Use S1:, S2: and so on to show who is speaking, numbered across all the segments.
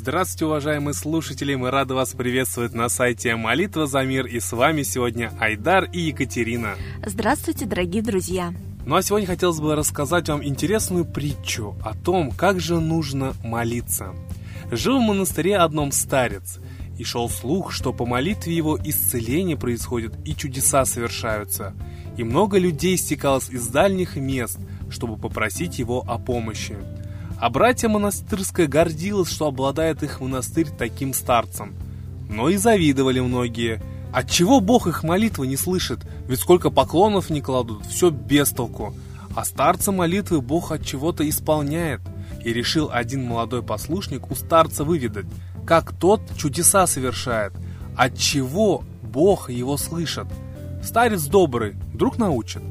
S1: Здравствуйте, уважаемые слушатели! Мы рады вас приветствовать на сайте Молитва за мир. И с вами сегодня Айдар и Екатерина.
S2: Здравствуйте, дорогие друзья!
S1: Ну а сегодня хотелось бы рассказать вам интересную притчу о том, как же нужно молиться. Жил в монастыре одном старец, и шел слух, что по молитве его исцеление происходит и чудеса совершаются. И много людей стекалось из дальних мест, чтобы попросить его о помощи. А братья монастырская гордилась, что обладает их монастырь таким старцем. Но и завидовали многие. Отчего Бог их молитвы не слышит? Ведь сколько поклонов не кладут, все без толку. А старца молитвы Бог от чего-то исполняет. И решил один молодой послушник у старца выведать, как тот чудеса совершает, от чего Бог его слышит. Старец добрый, вдруг научит.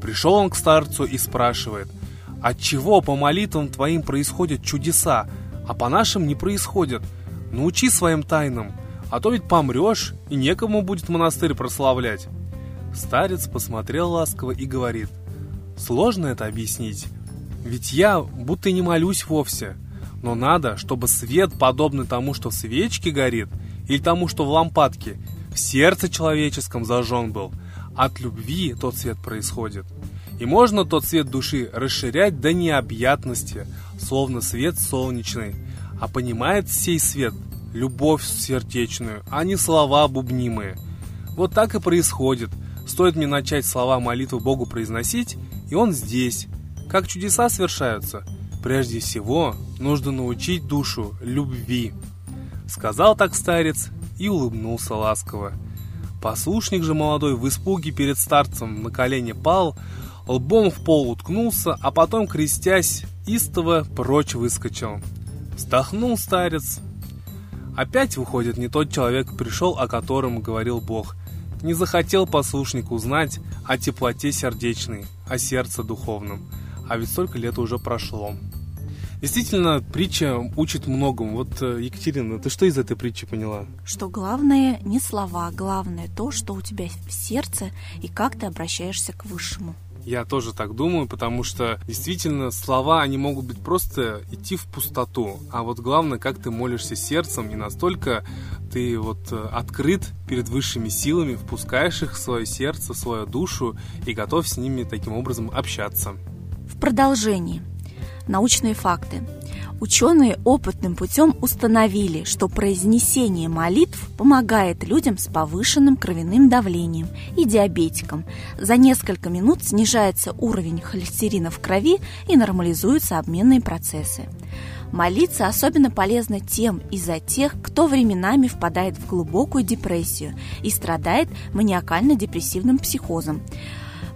S1: Пришел он к старцу и спрашивает – Отчего по молитвам твоим происходят чудеса, а по нашим не происходят? Научи своим тайнам, а то ведь помрешь, и некому будет монастырь прославлять. Старец посмотрел ласково и говорит, сложно это объяснить, ведь я будто и не молюсь вовсе, но надо, чтобы свет, подобный тому, что в свечке горит, или тому, что в лампадке, в сердце человеческом зажжен был. От любви тот свет происходит. И можно тот свет души расширять до необъятности, словно свет солнечный, а понимает сей свет любовь сердечную, а не слова бубнимые. Вот так и происходит. Стоит мне начать слова молитвы Богу произносить, и Он здесь. Как чудеса совершаются? Прежде всего, нужно научить душу любви. Сказал так старец и улыбнулся ласково. Послушник же молодой в испуге перед старцем на колени пал, лбом в пол уткнулся, а потом, крестясь, истово прочь выскочил. Вздохнул старец. Опять, выходит, не тот человек пришел, о котором говорил Бог. Не захотел послушник узнать о теплоте сердечной, о сердце духовном. А ведь столько лет уже прошло. Действительно, притча учит многому. Вот, э, Екатерина, ты что из этой притчи поняла?
S2: Что главное не слова, главное то, что у тебя в сердце и как ты обращаешься к Высшему.
S1: Я тоже так думаю, потому что действительно слова, они могут быть просто идти в пустоту. А вот главное, как ты молишься сердцем, и настолько ты вот э, открыт перед высшими силами, впускаешь их в свое сердце, в свою душу и готов с ними таким образом общаться.
S2: В продолжении. Научные факты. Ученые опытным путем установили, что произнесение молитв помогает людям с повышенным кровяным давлением и диабетикам. За несколько минут снижается уровень холестерина в крови и нормализуются обменные процессы. Молиться особенно полезно тем из-за тех, кто временами впадает в глубокую депрессию и страдает маниакально-депрессивным психозом.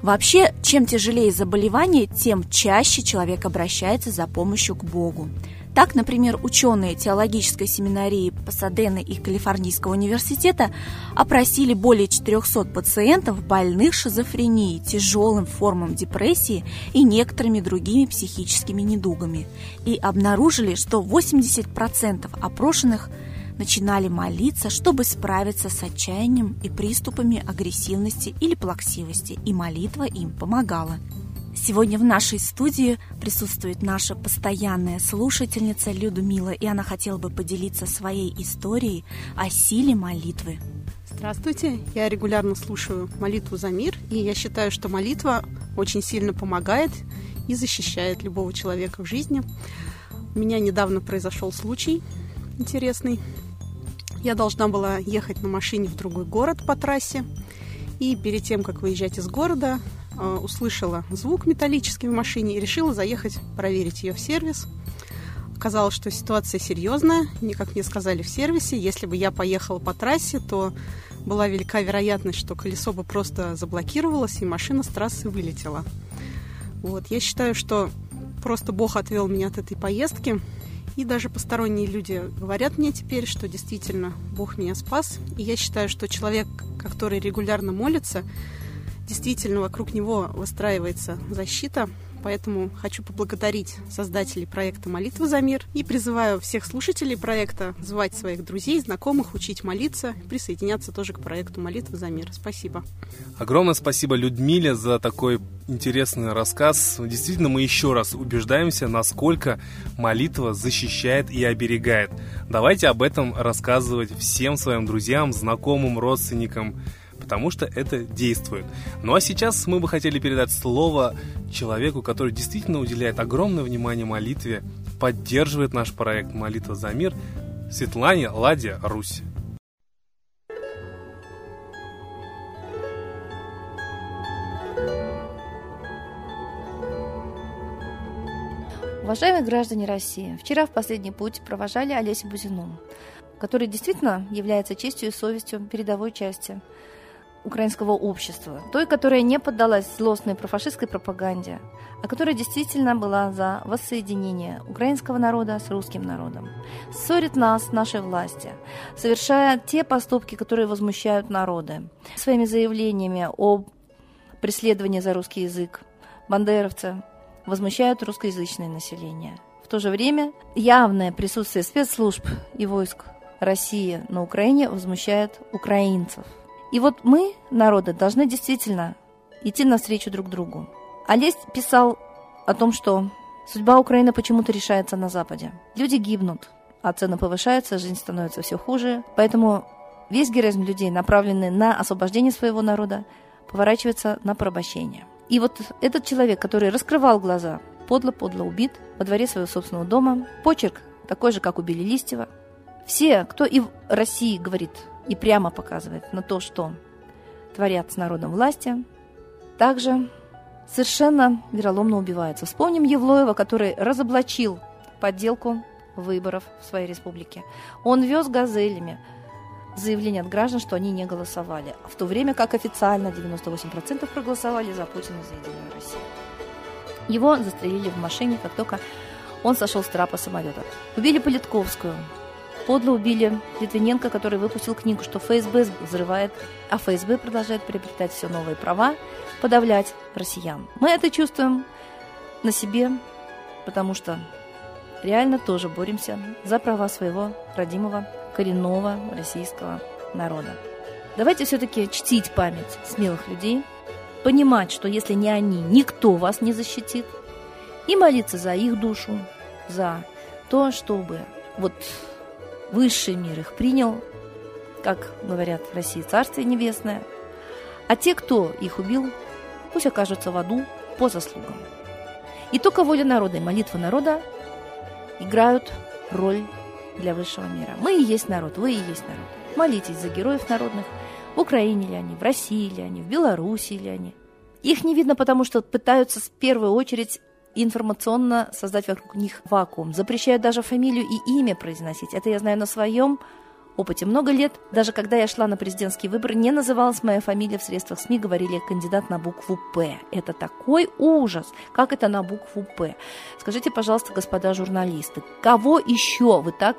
S2: Вообще, чем тяжелее заболевание, тем чаще человек обращается за помощью к Богу. Так, например, ученые теологической семинарии Пасадены и Калифорнийского университета опросили более 400 пациентов, больных шизофренией, тяжелым формам депрессии и некоторыми другими психическими недугами, и обнаружили, что 80% опрошенных начинали молиться, чтобы справиться с отчаянием и приступами агрессивности или плаксивости, и молитва им помогала. Сегодня в нашей студии присутствует наша постоянная слушательница Людмила, и она хотела бы поделиться своей историей о силе молитвы.
S3: Здравствуйте, я регулярно слушаю молитву за мир, и я считаю, что молитва очень сильно помогает и защищает любого человека в жизни. У меня недавно произошел случай интересный. Я должна была ехать на машине в другой город по трассе, и перед тем, как выезжать из города, Э, услышала звук металлический в машине и решила заехать проверить ее в сервис. Оказалось, что ситуация серьезная, не как мне сказали в сервисе. Если бы я поехала по трассе, то была велика вероятность, что колесо бы просто заблокировалось и машина с трассы вылетела. Вот. Я считаю, что просто Бог отвел меня от этой поездки. И даже посторонние люди говорят мне теперь, что действительно Бог меня спас. И я считаю, что человек, который регулярно молится, действительно вокруг него выстраивается защита, Поэтому хочу поблагодарить создателей проекта «Молитва за мир» и призываю всех слушателей проекта звать своих друзей, знакомых, учить молиться, присоединяться тоже к проекту «Молитва за мир». Спасибо.
S1: Огромное спасибо Людмиле за такой интересный рассказ. Действительно, мы еще раз убеждаемся, насколько молитва защищает и оберегает. Давайте об этом рассказывать всем своим друзьям, знакомым, родственникам, потому что это действует. Ну а сейчас мы бы хотели передать слово человеку, который действительно уделяет огромное внимание молитве, поддерживает наш проект «Молитва за мир», Светлане Ладе Русь.
S4: Уважаемые граждане России, вчера в последний путь провожали Олесю Бузину, который действительно является честью и совестью передовой части украинского общества, той, которая не поддалась злостной профашистской пропаганде, а которая действительно была за воссоединение украинского народа с русским народом. Ссорит нас, нашей власти, совершая те поступки, которые возмущают народы, своими заявлениями о преследовании за русский язык, бандеровцы возмущают русскоязычное население. В то же время явное присутствие спецслужб и войск России на Украине возмущает украинцев – и вот мы, народы, должны действительно идти навстречу друг другу. Олесь писал о том, что судьба Украины почему-то решается на Западе. Люди гибнут, а цены повышаются, жизнь становится все хуже. Поэтому весь героизм людей, направленный на освобождение своего народа, поворачивается на порабощение. И вот этот человек, который раскрывал глаза, подло-подло убит во дворе своего собственного дома, почерк такой же, как убили Листьева. Все, кто и в России говорит и прямо показывает на то, что творят с народом власти, также совершенно вероломно убиваются. Вспомним Евлоева, который разоблачил подделку выборов в своей республике. Он вез газелями заявление от граждан, что они не голосовали, в то время как официально 98% проголосовали за Путина за Единую Россию. Его застрелили в машине, как только он сошел с трапа самолета. Убили Политковскую, Подло убили Литвиненко, который выпустил книгу, что ФСБ взрывает, а ФСБ продолжает приобретать все новые права, подавлять россиян. Мы это чувствуем на себе, потому что реально тоже боремся за права своего родимого коренного российского народа. Давайте все-таки чтить память смелых людей, понимать, что если не они, никто вас не защитит, и молиться за их душу, за то, чтобы вот высший мир их принял, как говорят в России, Царствие Небесное. А те, кто их убил, пусть окажутся в аду по заслугам. И только воля народа и молитва народа играют роль для высшего мира. Мы и есть народ, вы и есть народ. Молитесь за героев народных. В Украине ли они, в России ли они, в Беларуси ли они. Их не видно, потому что пытаются в первую очередь информационно создать вокруг них вакуум. Запрещают даже фамилию и имя произносить. Это я знаю на своем опыте. Много лет, даже когда я шла на президентские выборы, не называлась моя фамилия в средствах СМИ, говорили кандидат на букву «П». Это такой ужас. Как это на букву «П»? Скажите, пожалуйста, господа журналисты, кого еще вы так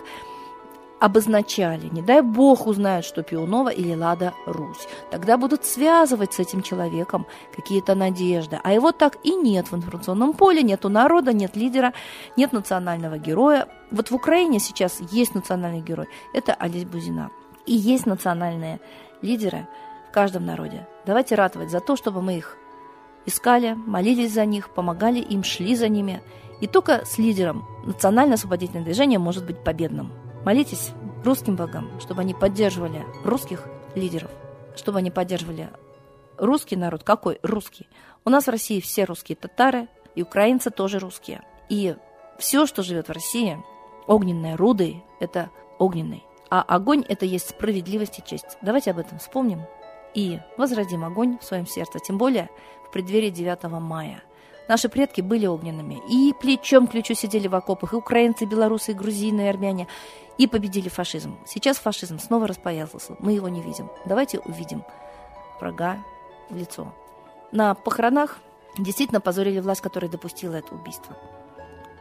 S4: обозначали. Не дай бог узнают, что Пионова или Лада Русь. Тогда будут связывать с этим человеком какие-то надежды. А его так и нет в информационном поле, нету народа, нет лидера, нет национального героя. Вот в Украине сейчас есть национальный герой. Это Олесь Бузина. И есть национальные лидеры в каждом народе. Давайте ратовать за то, чтобы мы их искали, молились за них, помогали им, шли за ними. И только с лидером национальное освободительное движение может быть победным. Молитесь русским богам, чтобы они поддерживали русских лидеров, чтобы они поддерживали русский народ. Какой русский? У нас в России все русские татары, и украинцы тоже русские. И все, что живет в России, огненные руды, это огненный. А огонь – это есть справедливость и честь. Давайте об этом вспомним и возродим огонь в своем сердце, тем более в преддверии 9 мая – Наши предки были огненными. И плечом к плечу сидели в окопах и украинцы, и белорусы, и грузины, и армяне. И победили фашизм. Сейчас фашизм снова распоясался. Мы его не видим. Давайте увидим врага в лицо. На похоронах действительно позорили власть, которая допустила это убийство.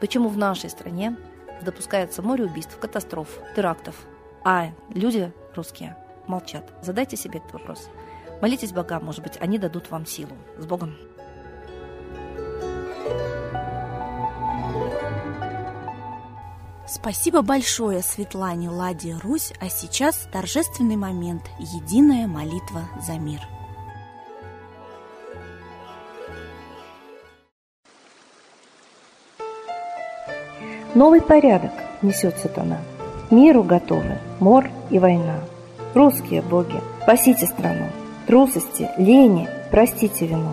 S4: Почему в нашей стране допускается море убийств, катастроф, терактов, а люди русские молчат? Задайте себе этот вопрос. Молитесь богам, может быть, они дадут вам силу. С Богом!
S2: Спасибо большое Светлане Ладе Русь, а сейчас торжественный момент – единая молитва за мир.
S4: Новый порядок несет сатана. Миру готовы мор и война. Русские боги, спасите страну. Трусости, лени, простите вину.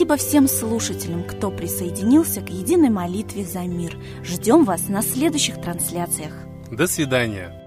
S2: Спасибо всем слушателям, кто присоединился к единой молитве за мир. Ждем вас на следующих трансляциях.
S1: До свидания.